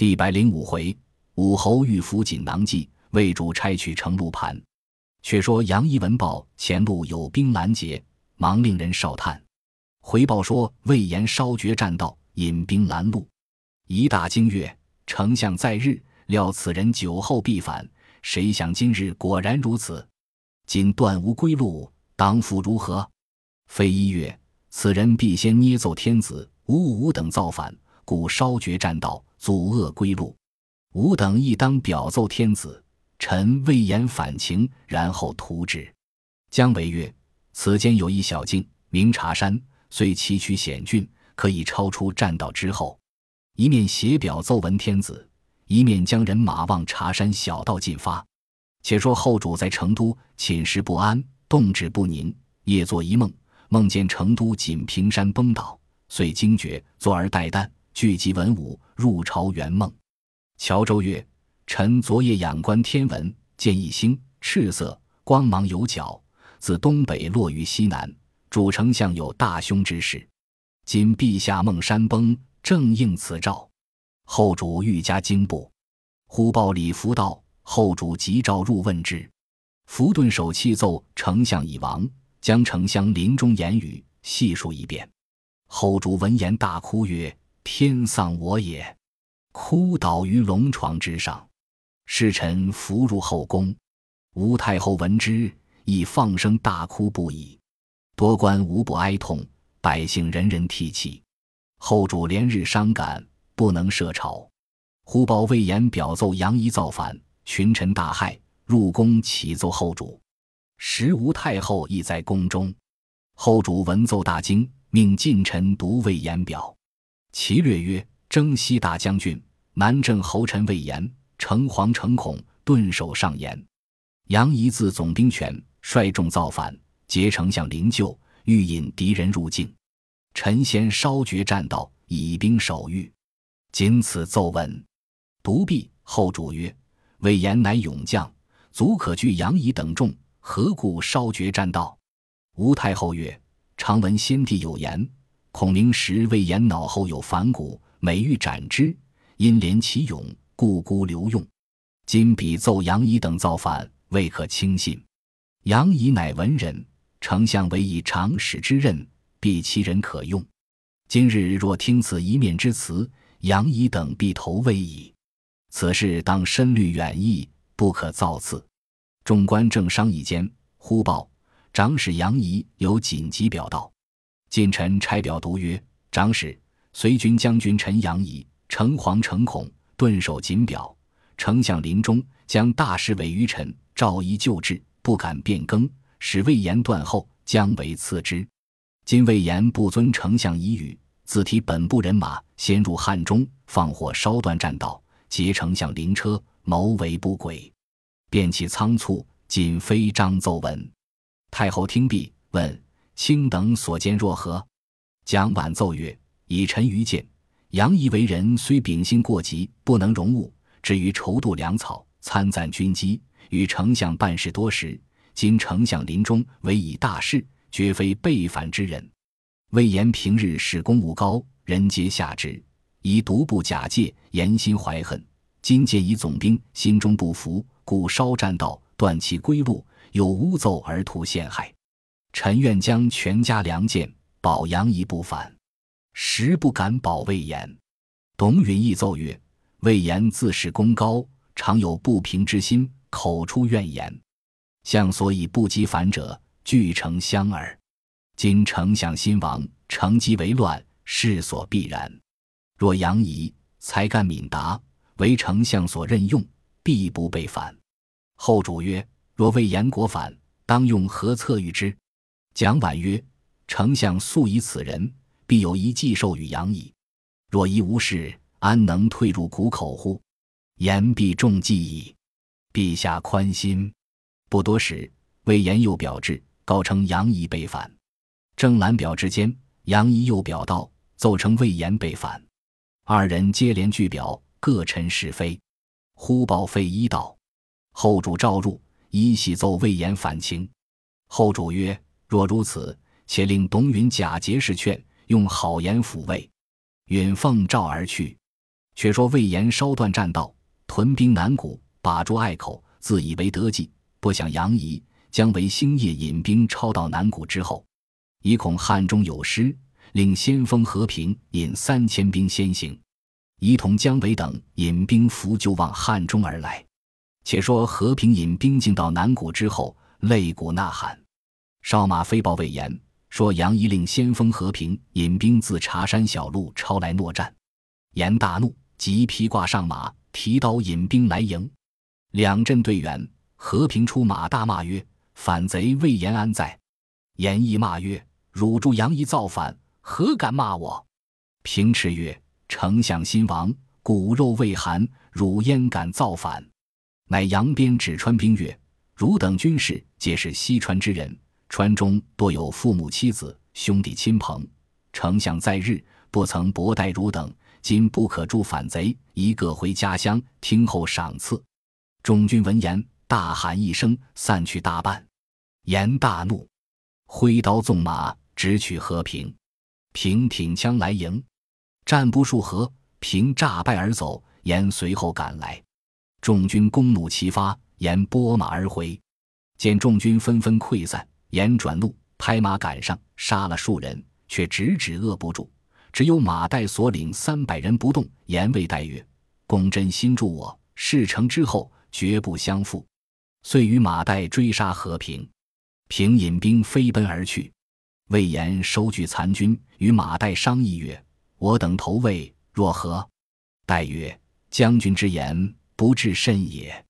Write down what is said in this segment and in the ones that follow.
第百零五回，武侯遇俘锦囊计，魏主差取程鹿盘。却说杨仪闻报前路有兵拦截，忙令人哨探，回报说魏延烧绝栈道，引兵拦路。一大惊曰，丞相在日，料此人酒后必反。谁想今日果然如此？今断无归路，当复如何？非一月，此人必先捏奏天子，吾吾等造反，故烧绝栈道，阻遏归路。吾等亦当表奏天子，臣魏延反情，然后图之。姜维曰：“此间有一小径，名茶山，虽崎岖险峻，可以超出栈道之后。一面写表奏闻天子。”一面将人马往茶山小道进发。且说后主在成都寝食不安，动止不宁，夜作一梦，梦见成都锦屏山崩倒，遂惊觉，坐而待旦，聚集文武，入朝圆梦。乔州曰：“臣昨夜仰观天文，见一星赤色，光芒有角，自东北落于西南，主丞相有大凶之事。今陛下梦山崩，正应此兆。”后主愈加惊怖，忽报李福道：“后主急召入问之。”福顿手泣奏：“丞相已亡。”将丞相临终言语细述一遍。后主闻言大哭曰：“天丧我也！”哭倒于龙床之上。侍臣扶入后宫。吴太后闻之，亦放声大哭不已。多官无不哀痛，百姓人人涕泣。后主连日伤感。不能设朝，忽报魏延表奏杨仪造反，群臣大骇，入宫启奏后主。时吴太后亦在宫中，后主闻奏大惊，命近臣读魏延表。其略曰：征西大将军、南郑侯臣魏延，诚惶诚恐，顿首上言：杨仪自总兵权，率众造反，结丞相灵柩，欲引敌人入境。臣先烧绝栈道，以兵守御。仅此奏闻，独臂。后主曰：“魏延乃勇将，足可拒杨仪等众，何故烧绝栈道？”吴太后曰：“常闻先帝有言，孔明时魏延脑后有反骨，每欲斩之，因怜其勇，故孤留用。今彼奏杨仪等造反，未可轻信。杨仪乃文人，丞相委以长史之任，必其人可用。今日若听此一面之词。”杨仪等必投魏矣，此事当深虑远议，不可造次。众官正商议间，忽报长史杨仪有紧急表道。近臣差表读曰：“长史，随军将军陈阳仪诚惶诚恐，顿首谨表。丞相临终，将大事委于臣，诏仪旧制，不敢变更，使魏延断后，将为次之。今魏延不遵丞相遗语。”自提本部人马，先入汉中，放火烧断栈道，劫丞相灵车，谋为不轨，便起仓促，仅非章奏闻。太后听毕，问：“卿等所见若何？”蒋琬奏曰：“以臣愚见，杨仪为人虽秉性过急，不能容物，至于筹度粮草，参赞军机，与丞相办事多时。今丞相临终，委以大事，绝非背反之人。”魏延平日使功务高，人皆下之，以独不假借，言心怀恨。今见以总兵，心中不服，故烧栈道，断其归路，有诬奏而图陷害。臣愿将全家良贱，保杨仪不反，实不敢保魏延。董允亦奏曰：“魏延自恃功高，常有不平之心，口出怨言。相所以不及反者，俱成相耳。”今丞相新亡，乘机为乱，势所必然。若杨仪才干敏达，为丞相所任用，必不被反。后主曰：“若魏延国反，当用何策御之？”蒋琬曰：“丞相素以此人，必有一计授与杨仪。若一无事，安能退入谷口乎？言必中计矣。陛下宽心。”不多时，魏延又表至，告称杨仪被反。正览表之间，杨仪又表道，奏称魏延被反。二人接连具表，各陈是非。忽报费祎道：“后主召入，依喜奏魏延反情。”后主曰：“若如此，且令董允假节事劝，用好言抚慰。”允奉诏而去。却说魏延稍断栈道，屯兵南谷，把住隘口，自以为得计。不想杨仪、姜维星夜引兵抄到南谷之后，以恐汉中有失，令先锋和平引三千兵先行，仪同姜维等引兵伏就往汉中而来。且说和平引兵进到南谷之后，擂鼓呐喊，哨马飞报魏延说：“杨仪令先锋和平引兵自茶山小路抄来搦战。”严大怒，即披挂上马，提刀引兵来迎。两阵对员。和平出马，大骂曰：“反贼魏延安在？”严亦骂曰：“汝助杨仪造反，何敢骂我？”平斥曰：“丞相新亡，骨肉未寒，汝焉敢造反？”乃扬鞭指川兵曰：“汝等军士皆是西川之人，川中多有父母妻子、兄弟亲朋。丞相在日不曾薄待汝等，今不可助反贼，一个回家乡，听候赏赐。”众军闻言。大喊一声，散去大半。严大怒，挥刀纵马，直取和平。平挺枪来迎，战不数合，平诈败而走。严随后赶来，众军弓弩齐发，严拨马而回。见众军纷纷溃散，严转怒，拍马赶上，杀了数人，却直指扼不住。只有马岱所领三百人不动。言谓岱曰：“公真心助我，事成之后绝不相负。”遂与马岱追杀和平，平引兵飞奔而去。魏延收聚残军，与马岱商议曰：“我等投魏若何？”岱曰：“将军之言不至甚也。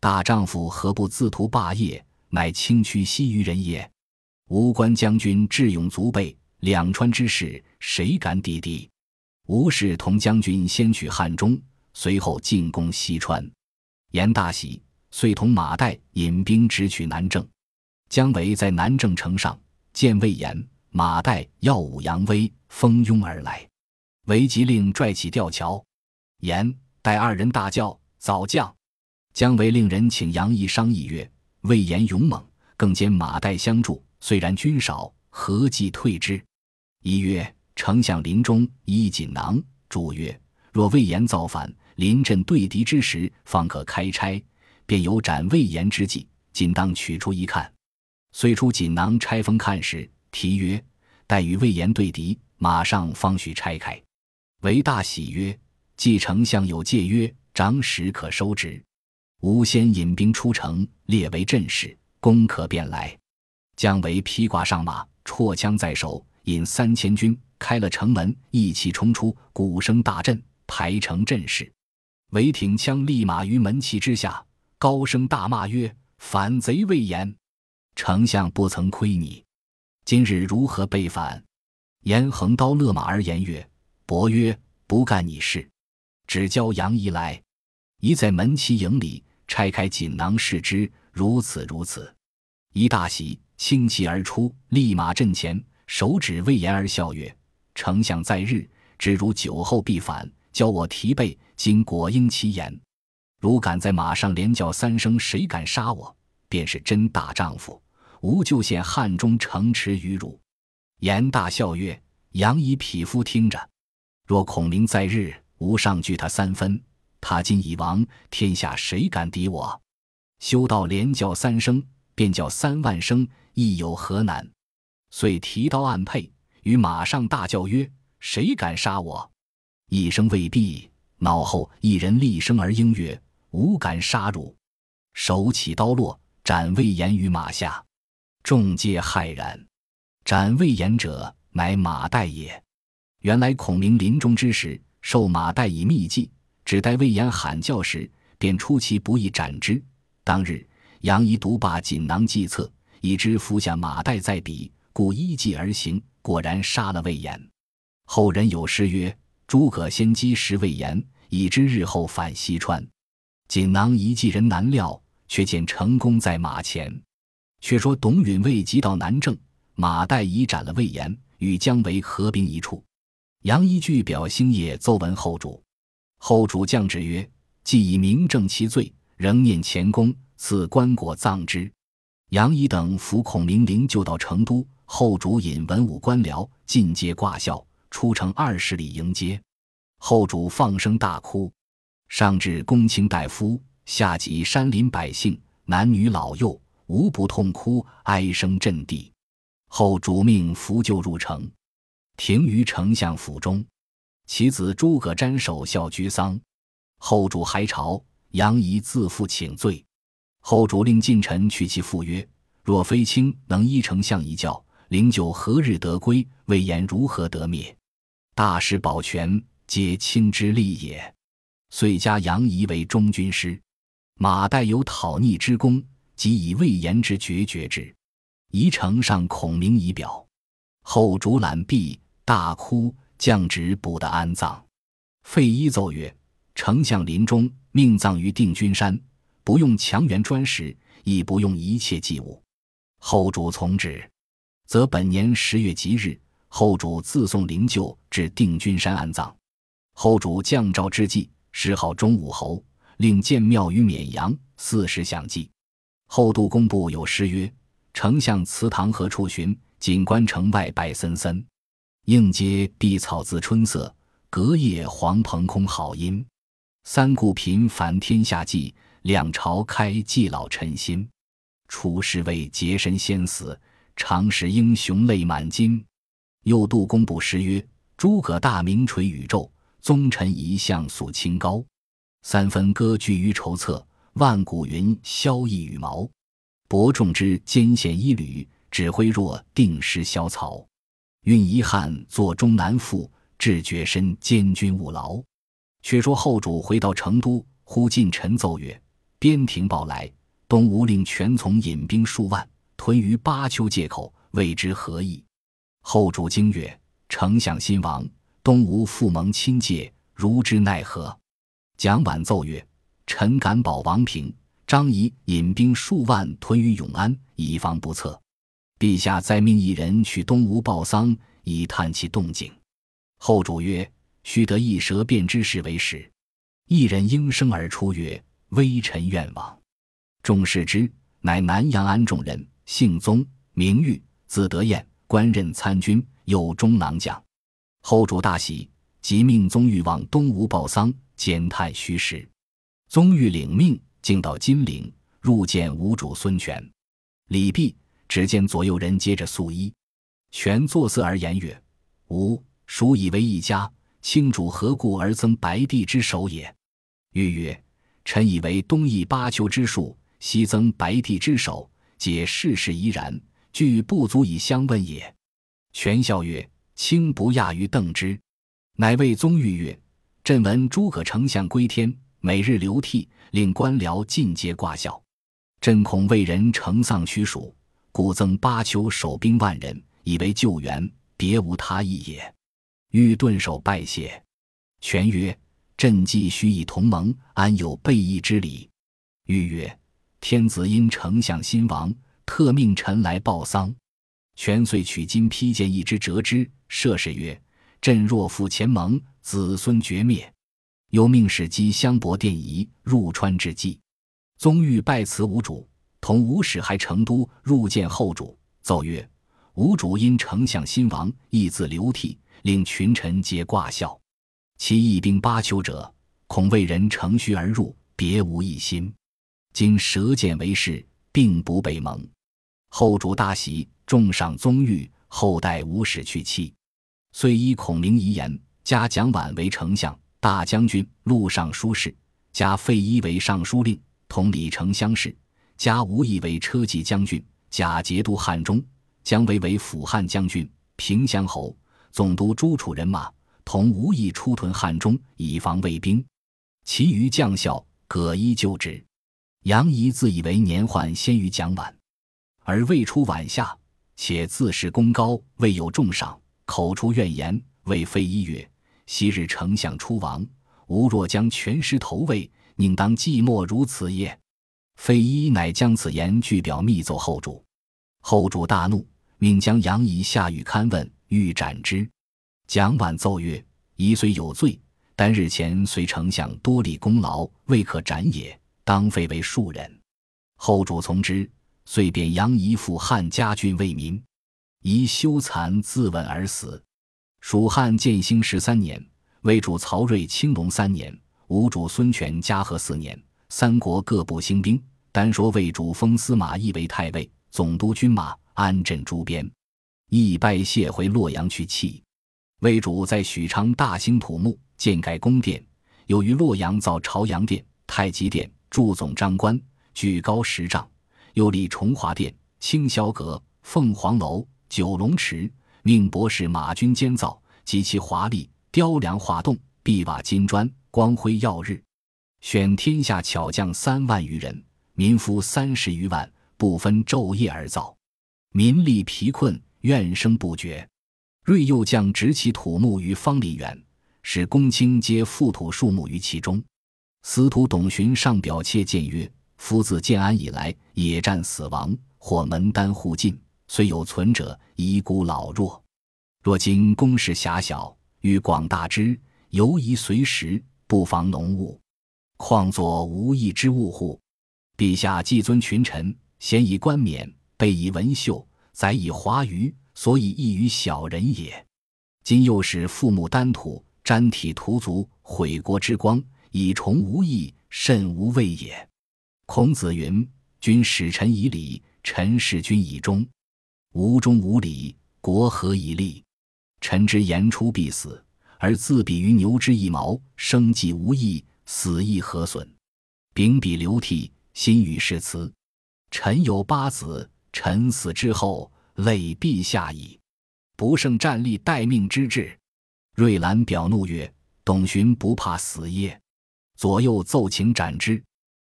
大丈夫何不自图霸业，乃轻屈西夷人也？吾关将军智勇足备，两川之势，谁敢抵敌？吾是同将军先取汉中，随后进攻西川。”严大喜。遂同马岱引兵直取南郑，姜维在南郑城上见魏延、马岱耀武扬威，蜂拥而来。韦即令拽起吊桥，严、待二人大叫：“早降！”姜维令人请杨仪商议曰：“魏延勇猛，更兼马岱相助，虽然军少，何计退之？”一曰：“丞相临终衣锦囊。”主曰：“若魏延造反，临阵对敌之时，方可开拆。”便有斩魏延之计，仅当取出一看。遂出锦囊拆封看时，题曰：“待与魏延对敌，马上方许拆开。”为大喜曰：“既丞相有戒约，长史可收之。吾先引兵出城，列为阵势，攻可便来。”姜维披挂上马，绰枪在手，引三千军开了城门，一齐冲出，鼓声大震，排成阵势。韦挺枪立马于门旗之下。高声大骂曰：“反贼魏延，丞相不曾亏你，今日如何背反？”严横刀勒马而言曰：“伯曰，不干你事，只教杨仪来。仪在门旗营里拆开锦囊视之，如此如此。”一大喜，轻骑而出，立马阵前，手指魏延而笑曰：“丞相在日，只如酒后必反，教我提备，今果应其言。”如敢在马上连叫三声，谁敢杀我，便是真大丈夫。吾就献汉中城池于汝。严大笑曰：“杨仪匹夫听着，若孔明在日，吾上惧他三分。他今已亡，天下谁敢敌我？修道连叫三声，便叫三万声，亦有何难？”遂提刀暗佩，于马上大叫曰：“谁敢杀我？”一声未毕，脑后一人厉声而应曰：吾敢杀汝！手起刀落，斩魏延于马下。众皆骇然。斩魏延者，乃马岱也。原来孔明临终之时，授马岱以秘计，只待魏延喊叫时，便出其不意斩之。当日，杨仪独把锦囊计策，已知伏下马岱在彼，故依计而行，果然杀了魏延。后人有诗曰：“诸葛先机识魏延，已知日后反西川。”锦囊一计人难料，却见成功在马前。却说董允未及到南郑，马岱已斩了魏延，与姜维合兵一处。杨仪据表星夜奏闻后主，后主降旨曰：“既已明正其罪，仍念前功，赐棺椁葬之。”杨仪等扶孔明灵柩到成都，后主引文武官僚进阶挂孝，出城二十里迎接。后主放声大哭，上至公卿大夫，下及山林百姓，男女老幼，无不痛哭哀声震地。后主命扶柩入城，停于丞相府中。其子诸葛瞻守孝居丧。后主还朝，杨仪自负请罪。后主令近臣去其父曰：“若非卿能依丞相一教，灵柩何日得归？魏延如何得灭？大事保全，皆卿之力也。”遂加杨仪为中军师。马岱有讨逆之功，即以魏延之决绝之。宜丞上孔明仪表，后主览毕，大哭，降旨补得安葬。费祎奏曰：“丞相临终，命葬于定军山。”不用强援砖石，亦不用一切祭物。后主从旨，则本年十月吉日，后主自送灵柩至定军山安葬。后主降诏之际，谥号忠武侯，令建庙于绵阳，四时享祭。后杜工部有诗曰：“丞相祠堂何处寻？锦官城外白森森。应接碧草自春色，隔叶黄蓬空好音。三顾频繁天下计。”两朝开济老臣心，出师为洁身先死，常使英雄泪满襟。又度公布诗曰：“诸葛大名垂宇宙，宗臣一向肃清高。三分割据于筹策，万古云萧逸羽毛。伯仲之艰险一缕，指挥若定失萧曹。运遗憾坐终难复，志决身监军务劳。”却说后主回到成都，忽近臣奏曰。边庭报来，东吴令全从引兵数万屯于巴丘界口，未知何意。后主惊曰：“丞相新亡，东吴复蒙亲戒，如之奈何？”蒋琬奏曰：“臣敢保王平、张仪引兵数万屯于永安，以防不测。陛下再命一人去东吴报丧，以探其动静。”后主曰：“须得一舌辩之士为使。”一人应声而出曰。微臣愿往。众视之，乃南阳安众人，姓宗，名玉，字德彦，官任参军，有中郎将。后主大喜，即命宗玉往东吴报丧，检探虚实。宗玉领命，径到金陵，入见吴主孙权。礼毕，只见左右人接着素衣。权作色而言曰：“吾孰以为一家，卿主何故而增白帝之首也？”欲曰。臣以为东夷巴丘之术，西增白帝之首，皆世事宜然，俱不足以相问也。权笑曰：“卿不亚于邓之。”乃谓宗玉曰：“朕闻诸葛丞相归天，每日流涕，令官僚尽皆挂孝。朕恐为人承丧屈属，故增巴丘守兵万人，以为救援，别无他意也。”欲顿首拜谢。权曰。朕既须以同盟，安有背义之理？欲曰：“天子因丞相新亡，特命臣来报丧。”权遂取金披剑一之，折之，射士曰：“朕若负前盟，子孙绝灭。”又命使击香帛电仪，入川之际。宗欲拜辞吴主，同吴使还成都，入见后主，奏曰：“吴主因丞相新亡，意自流涕，令群臣皆挂孝。”其义兵八丘者，恐为人乘虚而入，别无一心。今舌剑为誓，并不被蒙。后主大喜，重赏宗玉，后代吴使去妻。遂依孔明遗言，加蒋琬为丞相、大将军、录尚书事，加费祎为尚书令，同李丞相事，加吴懿为车骑将军，假节度汉中，姜维为辅汉将军、平乡侯，总督诸楚人马。同无意出屯汉中，以防魏兵。其余将校各依就职。杨仪自以为年宦先于蒋琬，而未出晚下，且自恃功高，未有重赏，口出怨言，谓费祎曰：“昔日丞相出亡，吾若将全师投魏，宁当寂寞如此也？”费祎乃将此言具表密奏后主。后主大怒，命将杨仪下狱勘问，欲斩之。蒋琬奏曰：“仪虽有罪，但日前随丞相多立功劳，未可斩也，当废为庶人。”后主从之，遂贬杨仪赴汉家郡为民。仪羞惭自刎而死。蜀汉建兴十三年，魏主曹睿青龙三年，吴主孙权嘉禾四年，三国各部兴兵。单说魏主封司马懿为太尉、总督军马，安镇诸边。懿拜谢回洛阳去弃。魏主在许昌大兴土木，建盖宫殿，又于洛阳造朝阳殿、太极殿，祝总章官，举高十丈。又立崇华殿、清霄阁、凤凰楼、九龙池，命博士马钧监造，极其华丽，雕梁画栋，壁瓦金砖，光辉耀日。选天下巧匠三万余人，民夫三十余万，不分昼夜而造，民力疲困，怨声不绝。瑞又将执其土木于方里远，使公卿皆覆土树木于其中。司徒董寻上表切谏曰。夫自建安以来，野战死亡，或门单户尽，虽有存者，遗孤老弱。若今宫室狭小，欲广大之，犹宜随时，不妨浓雾。况作无益之物乎？陛下既尊群臣，贤以冠冕，备以文绣，载以华腴，所以异于小人也。今又使父母丹土，沾体涂足，毁国之光，以崇无益，甚无谓也。孔子云：“君使臣以礼，臣事君以忠。无忠无礼，国何以立？臣之言出必死，而自比于牛之一毛，生计无益，死亦何损？秉笔流涕，心语誓词。臣有八子，臣死之后，累陛下矣。不胜战力待命之志。”瑞兰表怒曰：“董寻不怕死耶？”左右奏请斩之。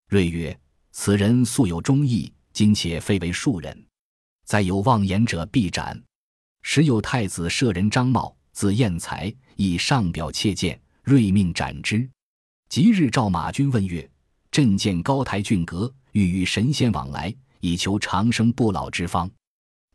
瑞曰。此人素有忠义，今且非为庶人，再有妄言者必斩。时有太子舍人张茂，字彦才，以上表切谏，睿命斩之。即日召马军问曰：“朕见高台峻阁，欲与神仙往来，以求长生不老之方。”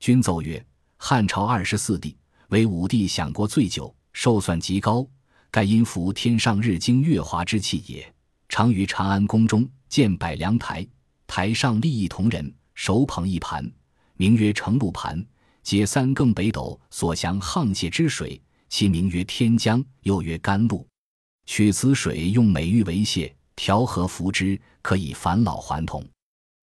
君奏曰：“汉朝二十四帝，为武帝享过最久，寿算极高，盖因服天上日精月华之气也。常于长安宫中。”建百梁台，台上立一铜人，手捧一盘，名曰承露盘，解三更北斗所降沆瀣之水，其名曰天江，又曰甘露。取此水，用美玉为泻，调和服之，可以返老还童。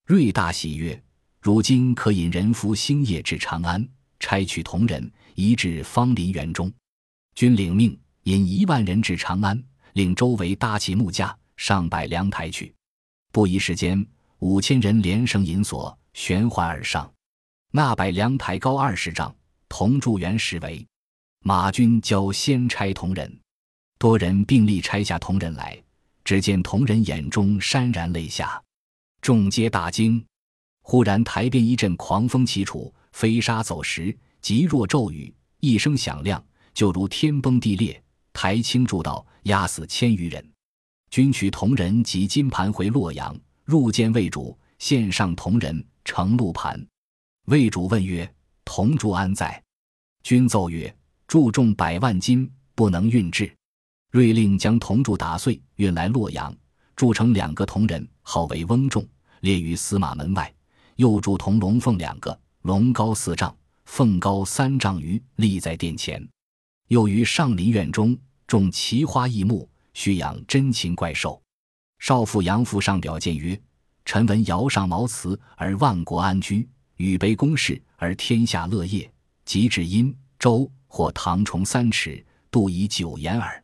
瑞大喜曰：“如今可引人夫星夜至长安，差取铜人，移至芳林园中。君领命，引一万人至长安，令周围搭起木架，上百梁台去。”不一时间，五千人连绳引锁，悬环而上。那百梁台高二十丈，铜柱圆十围。马军教先拆铜人，多人并力拆下铜人来。只见铜人眼中潸然泪下，众皆大惊。忽然台边一阵狂风起处，飞沙走石，急若骤雨，一声响亮，就如天崩地裂，台倾柱倒，压死千余人。军取铜人及金盘回洛阳，入见魏主，献上铜人呈禄盘。魏主问曰：“铜柱安在？”君奏曰：“铸重百万斤，不能运至。”瑞令将铜柱打碎，运来洛阳，铸成两个铜人，号为翁仲，列于司马门外。又铸铜龙凤两个，龙高四丈，凤高三丈余，立在殿前。又于上林苑中种奇花异木。须养珍禽怪兽。少妇杨父上表谏曰：“臣闻尧上茅茨而万国安居，禹卑公室而天下乐业。及至殷周，或唐崇三尺，度以九言耳。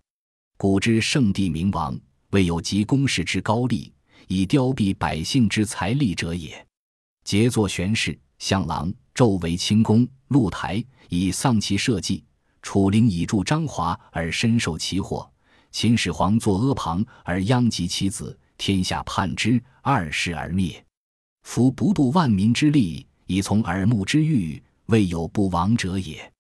古之圣帝明王，未有及公室之高丽，以凋敝百姓之财力者也。节作玄氏、相郎，纣为清宫，露台以丧其社稷。楚灵以助张华而深受其祸。”秦始皇作阿房而殃及其子，天下叛之，二世而灭。夫不度万民之力，以从耳目之欲，未有不亡者也。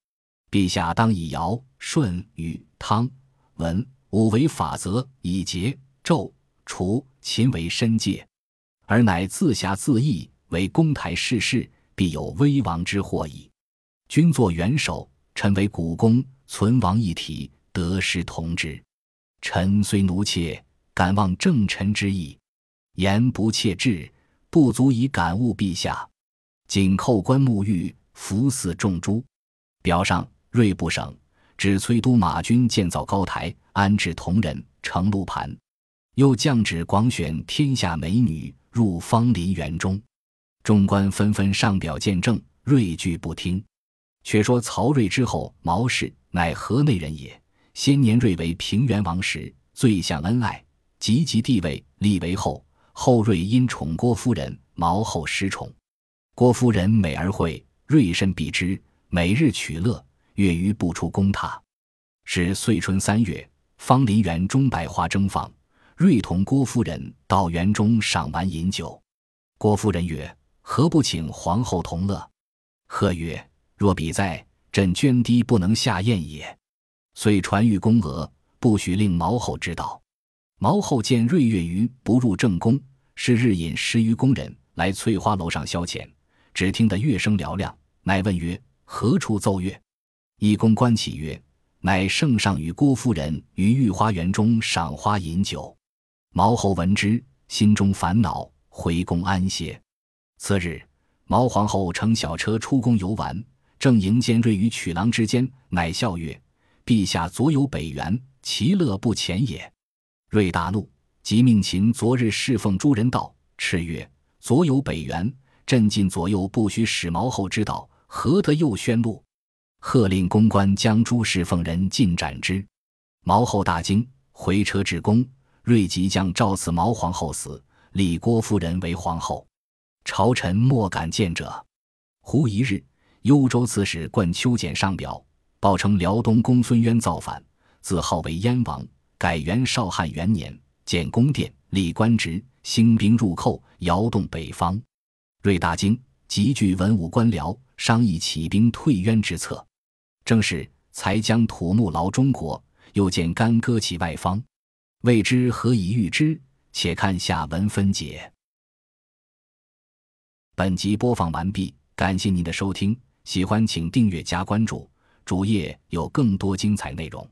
陛下当以尧、舜、禹、汤、文武为法则，以桀、纣、楚、秦为申戒，而乃自侠自义，为公台世事，必有危亡之祸矣。君作元首，臣为股肱，存亡一体，得失同之。臣虽奴妾，敢忘正臣之意，言不切志，不足以感悟陛下。仅叩关沐浴，服祀众诸。表上，锐部省指崔督马军建造高台，安置同人，成路盘。又降旨广选天下美女入芳林园中，众官纷纷上表见证，睿拒不听。却说曹睿之后毛氏乃河内人也。先年睿为平原王时，最享恩爱，及其地位，立为后。后睿因宠郭夫人，毛后失宠。郭夫人美而慧，睿甚避之，每日取乐，月余不出宫榻。是岁春三月，芳林园中百花争放。瑞同郭夫人到园中赏玩饮酒，郭夫人曰：“何不请皇后同乐？”贺曰：“若比在，朕涓滴不能下咽也。”遂传谕宫娥，不许令毛后知道。毛后见瑞月余不入正宫，是日引十余宫人来翠花楼上消遣，只听得乐声嘹亮，乃问曰：“何处奏乐？”一宫官起曰：“乃圣上与郭夫人于御花园中赏花饮酒。”毛侯闻之，心中烦恼，回宫安歇。次日，毛皇后乘小车出宫游玩，正迎见睿于曲廊之间，乃笑曰：“陛下左有北园，其乐不浅也。”瑞大怒，即命秦昨日侍奉诸人道，叱曰：“左有北园，朕近左右不许使毛后知道，何得又宣录？”喝令公关将诸侍奉人尽斩之。毛后大惊，回车至宫。睿即将诏赐毛皇后死，立郭夫人为皇后。朝臣莫敢见者。忽一日，幽州刺史冠秋简上表，报称辽东公孙渊造反，自号为燕王，改元绍汉元年，建宫殿，立官职，兴兵入寇，摇动北方。睿大惊，急聚文武官僚，商议起兵退渊之策。正是才将土木劳中国，又见干戈起外方。未知何以预之？且看下文分解。本集播放完毕，感谢您的收听，喜欢请订阅加关注，主页有更多精彩内容。